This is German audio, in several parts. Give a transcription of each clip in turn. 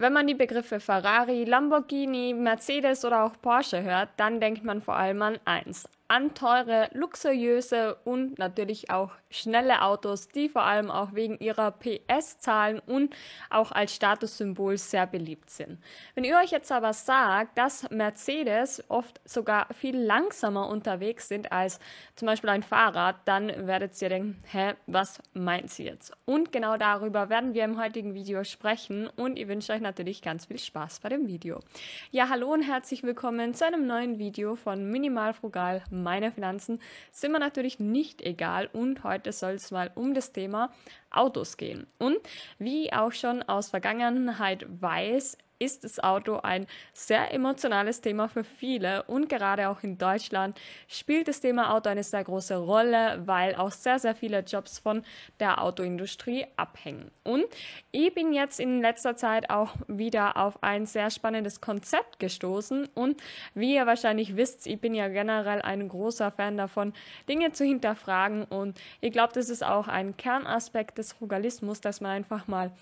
Wenn man die Begriffe Ferrari, Lamborghini, Mercedes oder auch Porsche hört, dann denkt man vor allem an eins, an teure, luxuriöse und natürlich auch schnelle Autos, die vor allem auch wegen ihrer PS-Zahlen und auch als Statussymbol sehr beliebt sind. Wenn ihr euch jetzt aber sagt, dass Mercedes oft sogar viel langsamer unterwegs sind als zum Beispiel ein Fahrrad, dann werdet ihr denken, hä, was meint sie jetzt? Und genau darüber werden wir im heutigen Video sprechen und ich wünsche euch natürlich ganz viel Spaß bei dem Video. Ja, hallo und herzlich willkommen zu einem neuen Video von Minimal Frugal meine Finanzen sind mir natürlich nicht egal und heute soll es mal um das Thema Autos gehen. Und wie auch schon aus Vergangenheit weiß, ist das Auto ein sehr emotionales Thema für viele und gerade auch in Deutschland spielt das Thema Auto eine sehr große Rolle, weil auch sehr, sehr viele Jobs von der Autoindustrie abhängen. Und ich bin jetzt in letzter Zeit auch wieder auf ein sehr spannendes Konzept gestoßen und wie ihr wahrscheinlich wisst, ich bin ja generell ein großer Fan davon, Dinge zu hinterfragen und ich glaube, das ist auch ein Kernaspekt des Frugalismus, dass man einfach mal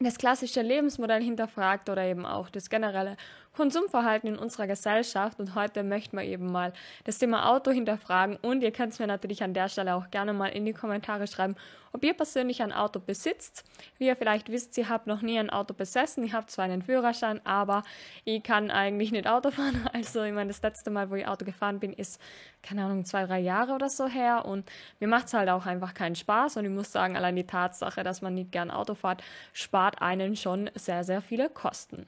das klassische Lebensmodell hinterfragt oder eben auch das generelle Konsumverhalten in unserer Gesellschaft. Und heute möchten wir eben mal das Thema Auto hinterfragen. Und ihr könnt es mir natürlich an der Stelle auch gerne mal in die Kommentare schreiben, ob ihr persönlich ein Auto besitzt. Wie ihr vielleicht wisst, ich habe noch nie ein Auto besessen. Ich habe zwar einen Führerschein, aber ich kann eigentlich nicht Auto fahren. Also ich meine, das letzte Mal, wo ich Auto gefahren bin, ist, keine Ahnung, zwei, drei Jahre oder so her. Und mir macht es halt auch einfach keinen Spaß. Und ich muss sagen, allein die Tatsache, dass man nicht gern Auto fährt, spart einen schon sehr, sehr viele Kosten.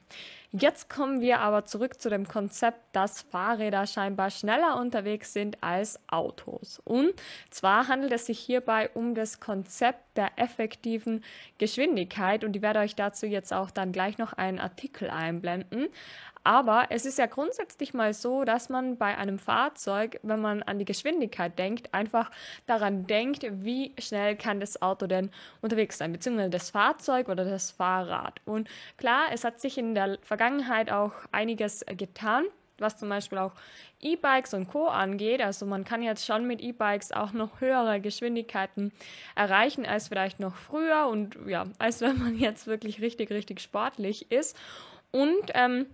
Jetzt kommen wir aber zurück zu dem Konzept, dass Fahrräder scheinbar schneller unterwegs sind als Autos. Und zwar handelt es sich hierbei um das Konzept der effektiven Geschwindigkeit und ich werde euch dazu jetzt auch dann gleich noch einen Artikel einblenden. Aber es ist ja grundsätzlich mal so, dass man bei einem Fahrzeug, wenn man an die Geschwindigkeit denkt, einfach daran denkt, wie schnell kann das Auto denn unterwegs sein, beziehungsweise das Fahrzeug oder das Fahrrad. Und klar, es hat sich in der Vergangenheit auch einiges getan was zum Beispiel auch E-Bikes und Co. angeht. Also man kann jetzt schon mit E-Bikes auch noch höhere Geschwindigkeiten erreichen als vielleicht noch früher und ja, als wenn man jetzt wirklich richtig, richtig sportlich ist. Und ähm,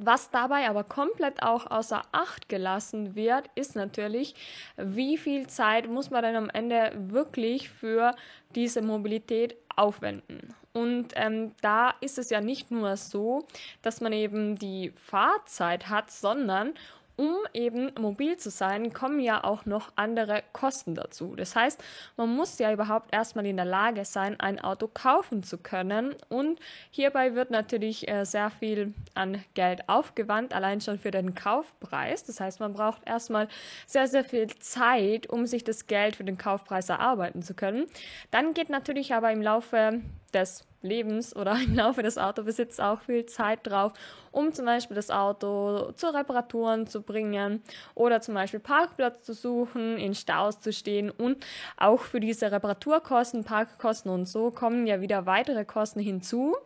was dabei aber komplett auch außer Acht gelassen wird, ist natürlich, wie viel Zeit muss man denn am Ende wirklich für diese Mobilität aufwenden. Und ähm, da ist es ja nicht nur so, dass man eben die Fahrzeit hat, sondern um eben mobil zu sein, kommen ja auch noch andere Kosten dazu. Das heißt, man muss ja überhaupt erstmal in der Lage sein, ein Auto kaufen zu können. Und hierbei wird natürlich äh, sehr viel an Geld aufgewandt, allein schon für den Kaufpreis. Das heißt, man braucht erstmal sehr, sehr viel Zeit, um sich das Geld für den Kaufpreis erarbeiten zu können. Dann geht natürlich aber im Laufe des Lebens oder im Laufe des Autobesitzes auch viel Zeit drauf, um zum Beispiel das Auto zu Reparaturen zu bringen oder zum Beispiel Parkplatz zu suchen, in Staus zu stehen und auch für diese Reparaturkosten, Parkkosten und so kommen ja wieder weitere Kosten hinzu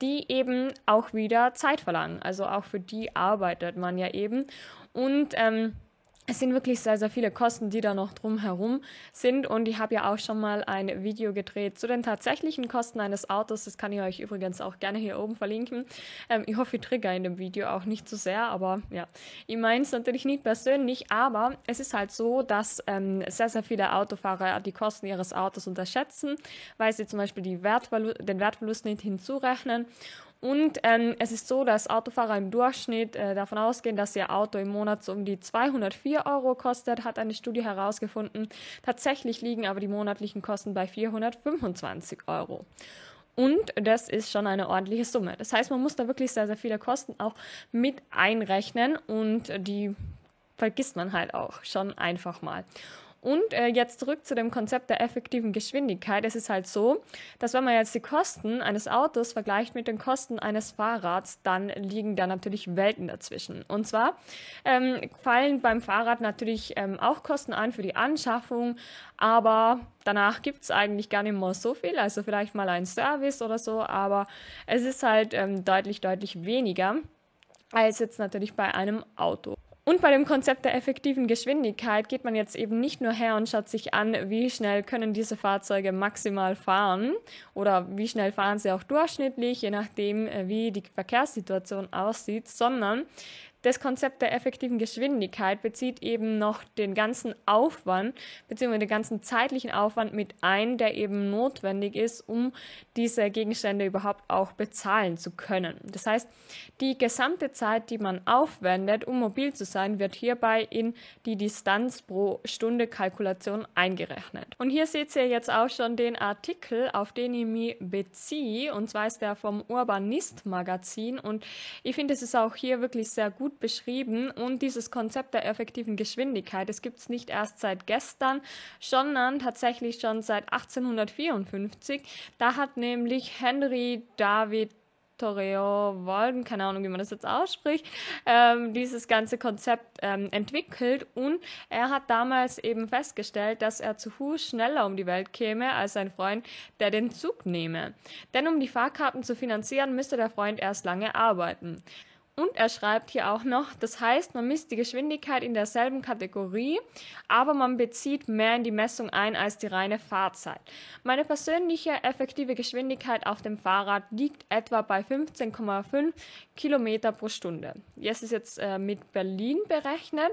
die eben auch wieder Zeit verlangen. Also auch für die arbeitet man ja eben. Und ähm, es sind wirklich sehr, sehr viele Kosten, die da noch drumherum sind. Und ich habe ja auch schon mal ein Video gedreht zu den tatsächlichen Kosten eines Autos. Das kann ich euch übrigens auch gerne hier oben verlinken. Ähm, ich hoffe, ich trigger in dem Video auch nicht zu so sehr, aber ja, ich meine es natürlich nicht persönlich, aber es ist halt so, dass ähm, sehr, sehr viele Autofahrer die Kosten ihres Autos unterschätzen, weil sie zum Beispiel die Wertverlu den Wertverlust nicht hinzurechnen. Und ähm, es ist so, dass Autofahrer im Durchschnitt äh, davon ausgehen, dass ihr Auto im Monat so um die 204 Euro kostet, hat eine Studie herausgefunden. Tatsächlich liegen aber die monatlichen Kosten bei 425 Euro. Und das ist schon eine ordentliche Summe. Das heißt, man muss da wirklich sehr, sehr viele Kosten auch mit einrechnen und die vergisst man halt auch schon einfach mal. Und äh, jetzt zurück zu dem Konzept der effektiven Geschwindigkeit. Es ist halt so, dass wenn man jetzt die Kosten eines Autos vergleicht mit den Kosten eines Fahrrads, dann liegen da natürlich Welten dazwischen. Und zwar ähm, fallen beim Fahrrad natürlich ähm, auch Kosten an für die Anschaffung, aber danach gibt's eigentlich gar nicht mehr so viel. Also vielleicht mal ein Service oder so, aber es ist halt ähm, deutlich, deutlich weniger als jetzt natürlich bei einem Auto. Und bei dem Konzept der effektiven Geschwindigkeit geht man jetzt eben nicht nur her und schaut sich an, wie schnell können diese Fahrzeuge maximal fahren oder wie schnell fahren sie auch durchschnittlich, je nachdem, äh, wie die Verkehrssituation aussieht, sondern das Konzept der effektiven Geschwindigkeit bezieht eben noch den ganzen Aufwand bzw. den ganzen zeitlichen Aufwand mit ein, der eben notwendig ist, um diese Gegenstände überhaupt auch bezahlen zu können. Das heißt, die gesamte Zeit, die man aufwendet, um mobil zu sein, wird hierbei in die Distanz pro Stunde Kalkulation eingerechnet. Und hier seht ihr jetzt auch schon den Artikel, auf den ich mich beziehe, und zwar ist der vom Urbanist Magazin und ich finde, es ist auch hier wirklich sehr gut gut beschrieben und dieses Konzept der effektiven Geschwindigkeit, das gibt es nicht erst seit gestern, sondern tatsächlich schon seit 1854. Da hat nämlich Henry David Torreo Walden, keine Ahnung, wie man das jetzt ausspricht, ähm, dieses ganze Konzept ähm, entwickelt und er hat damals eben festgestellt, dass er zu Fuß schneller um die Welt käme als sein Freund, der den Zug nehme. Denn um die Fahrkarten zu finanzieren, müsste der Freund erst lange arbeiten. Und er schreibt hier auch noch, das heißt, man misst die Geschwindigkeit in derselben Kategorie, aber man bezieht mehr in die Messung ein als die reine Fahrzeit. Meine persönliche effektive Geschwindigkeit auf dem Fahrrad liegt etwa bei 15,5 Kilometer pro Stunde. Jetzt ist jetzt äh, mit Berlin berechnet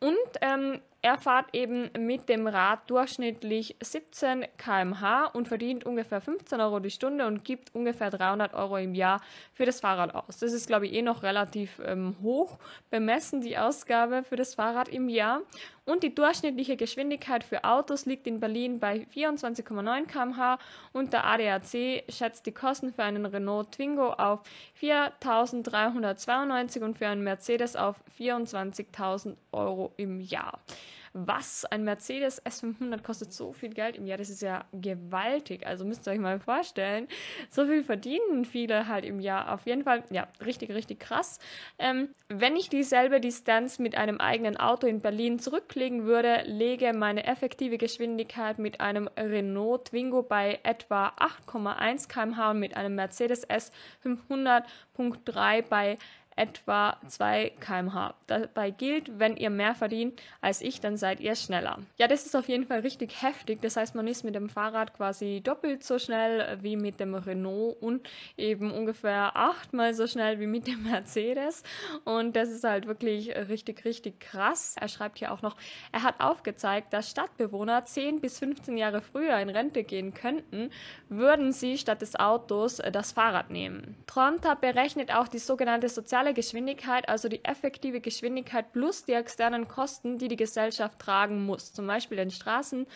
und ähm, er fährt eben mit dem Rad durchschnittlich 17 km/h und verdient ungefähr 15 Euro die Stunde und gibt ungefähr 300 Euro im Jahr für das Fahrrad aus. Das ist, glaube ich, eh noch relativ ähm, hoch bemessen, die Ausgabe für das Fahrrad im Jahr. Und die durchschnittliche Geschwindigkeit für Autos liegt in Berlin bei 24,9 km/h und der ADAC schätzt die Kosten für einen Renault Twingo auf 4.392 und für einen Mercedes auf 24.000 Euro im Jahr was ein Mercedes S500 kostet so viel Geld im Jahr, das ist ja gewaltig. Also müsst ihr euch mal vorstellen, so viel verdienen viele halt im Jahr. Auf jeden Fall, ja, richtig, richtig krass. Ähm, wenn ich dieselbe Distanz mit einem eigenen Auto in Berlin zurücklegen würde, lege meine effektive Geschwindigkeit mit einem Renault Twingo bei etwa 8,1 km/h und mit einem Mercedes S500.3 bei etwa 2 km/h. Dabei gilt, wenn ihr mehr verdient als ich, dann seid ihr schneller. Ja, das ist auf jeden Fall richtig heftig. Das heißt, man ist mit dem Fahrrad quasi doppelt so schnell wie mit dem Renault und eben ungefähr achtmal so schnell wie mit dem Mercedes. Und das ist halt wirklich richtig, richtig krass. Er schreibt hier auch noch, er hat aufgezeigt, dass Stadtbewohner 10 bis 15 Jahre früher in Rente gehen könnten, würden sie statt des Autos das Fahrrad nehmen. Tronta berechnet auch die sogenannte soziale reale Geschwindigkeit, also die effektive Geschwindigkeit plus die externen Kosten, die die Gesellschaft tragen muss, zum Beispiel den Straßen,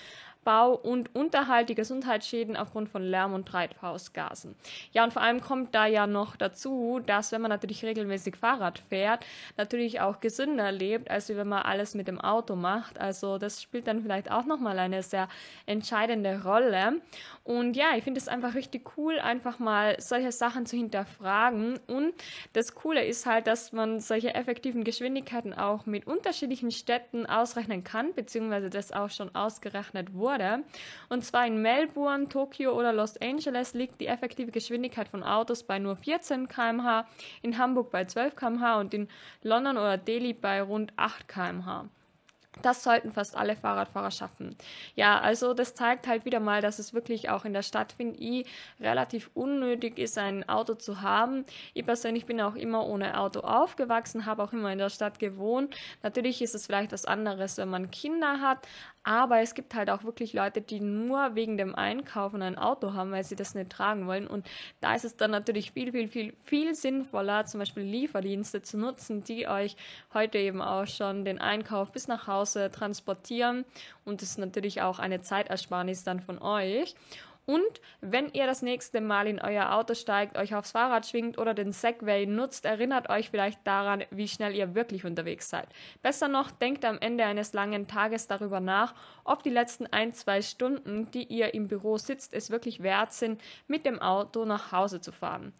Bau und Unterhalt, die Gesundheitsschäden aufgrund von Lärm und Treibhausgasen. Ja, und vor allem kommt da ja noch dazu, dass wenn man natürlich regelmäßig Fahrrad fährt, natürlich auch gesünder lebt, als wenn man alles mit dem Auto macht. Also das spielt dann vielleicht auch nochmal eine sehr entscheidende Rolle. Und ja, ich finde es einfach richtig cool, einfach mal solche Sachen zu hinterfragen. Und das Coole ist halt, dass man solche effektiven Geschwindigkeiten auch mit unterschiedlichen Städten ausrechnen kann, beziehungsweise das auch schon ausgerechnet wurde wurde. Und zwar in Melbourne, Tokio oder Los Angeles liegt die effektive Geschwindigkeit von Autos bei nur 14 km/h, in Hamburg bei 12 km/h und in London oder Delhi bei rund 8 km/h. Das sollten fast alle Fahrradfahrer schaffen. Ja, also das zeigt halt wieder mal, dass es wirklich auch in der Stadt, finde ich, relativ unnötig ist, ein Auto zu haben. Ich persönlich bin auch immer ohne Auto aufgewachsen, habe auch immer in der Stadt gewohnt. Natürlich ist es vielleicht was anderes, wenn man Kinder hat, aber es gibt halt auch wirklich Leute, die nur wegen dem Einkaufen ein Auto haben, weil sie das nicht tragen wollen. Und da ist es dann natürlich viel, viel, viel, viel sinnvoller, zum Beispiel Lieferdienste zu nutzen, die euch heute eben auch schon den Einkauf bis nach Hause transportieren. Und das ist natürlich auch eine Zeitersparnis dann von euch. Und wenn ihr das nächste Mal in euer Auto steigt, euch aufs Fahrrad schwingt oder den Segway nutzt, erinnert euch vielleicht daran, wie schnell ihr wirklich unterwegs seid. Besser noch, denkt am Ende eines langen Tages darüber nach, ob die letzten ein, zwei Stunden, die ihr im Büro sitzt, es wirklich wert sind, mit dem Auto nach Hause zu fahren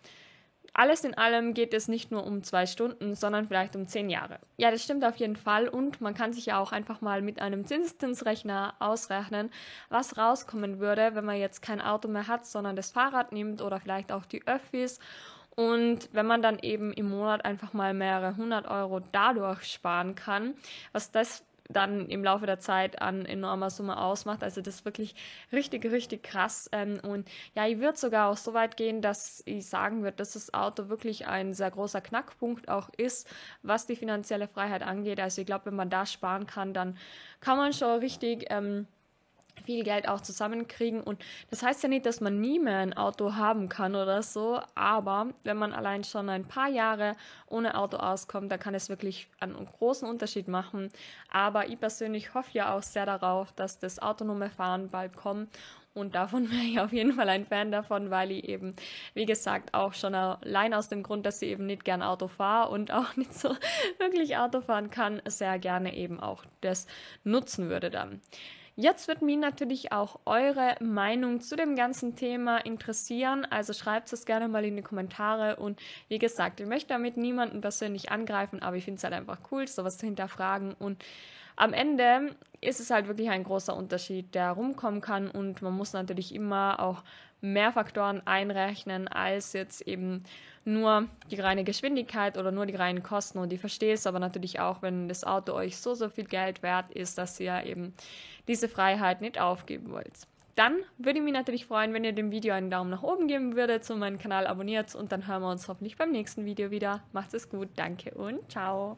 alles in allem geht es nicht nur um zwei Stunden, sondern vielleicht um zehn Jahre. Ja, das stimmt auf jeden Fall und man kann sich ja auch einfach mal mit einem Zinseszinsrechner ausrechnen, was rauskommen würde, wenn man jetzt kein Auto mehr hat, sondern das Fahrrad nimmt oder vielleicht auch die Öffis Und wenn man dann eben im Monat einfach mal mehrere hundert Euro dadurch sparen kann, was das dann im Laufe der Zeit an enormer Summe ausmacht. Also das ist wirklich richtig, richtig krass. Ähm, und ja, ich würde sogar auch so weit gehen, dass ich sagen würde, dass das Auto wirklich ein sehr großer Knackpunkt auch ist, was die finanzielle Freiheit angeht. Also ich glaube, wenn man da sparen kann, dann kann man schon richtig ähm, viel Geld auch zusammenkriegen. Und das heißt ja nicht, dass man nie mehr ein Auto haben kann oder so, aber wenn man allein schon ein paar Jahre ohne Auto auskommt, dann kann es wirklich einen großen Unterschied machen. Aber ich persönlich hoffe ja auch sehr darauf, dass das autonome Fahren bald kommt. Und davon wäre ich auf jeden Fall ein Fan davon, weil ich eben, wie gesagt, auch schon allein aus dem Grund, dass ich eben nicht gern Auto fahre und auch nicht so wirklich Auto fahren kann, sehr gerne eben auch das nutzen würde dann. Jetzt wird mich natürlich auch eure Meinung zu dem ganzen Thema interessieren. Also schreibt es gerne mal in die Kommentare. Und wie gesagt, ich möchte damit niemanden persönlich angreifen, aber ich finde es halt einfach cool, sowas zu hinterfragen. Und am Ende ist es halt wirklich ein großer Unterschied, der rumkommen kann. Und man muss natürlich immer auch mehr Faktoren einrechnen als jetzt eben nur die reine Geschwindigkeit oder nur die reinen Kosten. Und ich verstehe es aber natürlich auch, wenn das Auto euch so, so viel Geld wert ist, dass ihr eben diese Freiheit nicht aufgeben wollt. Dann würde ich mich natürlich freuen, wenn ihr dem Video einen Daumen nach oben geben würdet, zu meinem Kanal abonniert und dann hören wir uns hoffentlich beim nächsten Video wieder. Macht es gut, danke und ciao.